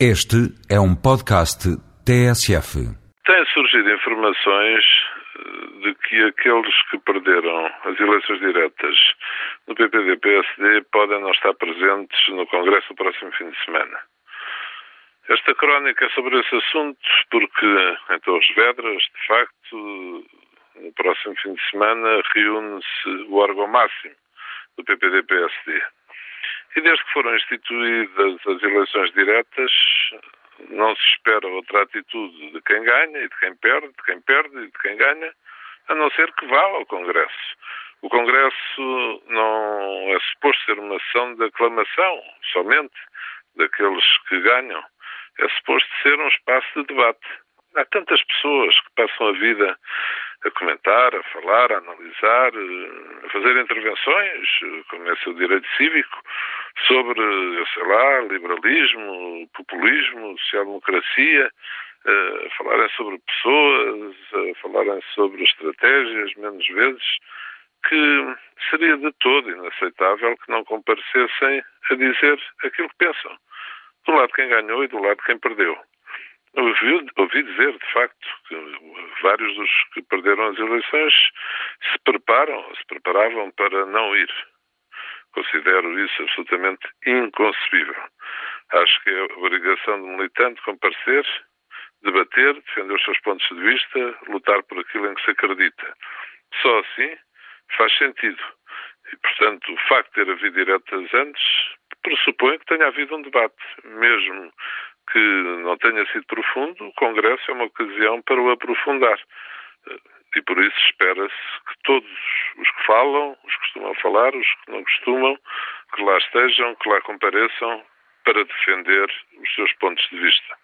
Este é um podcast TSF. Têm surgido informações eh, de que aqueles que perderam as eleições diretas no PPD-PSD podem não estar presentes no Congresso do próximo fim de semana. Esta crónica é sobre esse assunto porque em Torres Vedras, de facto, no próximo fim de semana reúne-se o órgão máximo do PPD-PSD. E desde que foram instituídas as eleições diretas, não se espera outra atitude de quem ganha e de quem perde, de quem perde e de quem ganha, a não ser que vá ao Congresso. O Congresso não é suposto ser uma ação de aclamação somente daqueles que ganham. É suposto ser um espaço de debate. Há tantas pessoas que passam a vida a comentar, a falar, a analisar, a fazer intervenções, como é seu direito cívico, sobre, eu sei lá, liberalismo, populismo, social-democracia, a falarem sobre pessoas, a falarem sobre estratégias, menos vezes, que seria de todo inaceitável que não comparecessem a dizer aquilo que pensam. Do lado de quem ganhou e do lado de quem perdeu. Ouvi, ouvi dizer, de facto, que vários dos que perderam as eleições se preparam, se preparavam para não ir. Considero isso absolutamente inconcebível. Acho que é obrigação do militante comparecer, debater, defender os seus pontos de vista, lutar por aquilo em que se acredita. Só assim faz sentido. E, portanto, o facto de ter havido diretas antes pressupõe que tenha havido um debate, mesmo que não tenha sido profundo, o Congresso é uma ocasião para o aprofundar. E por isso espera-se todos os que falam, os que costumam falar, os que não costumam, que lá estejam, que lá compareçam para defender os seus pontos de vista.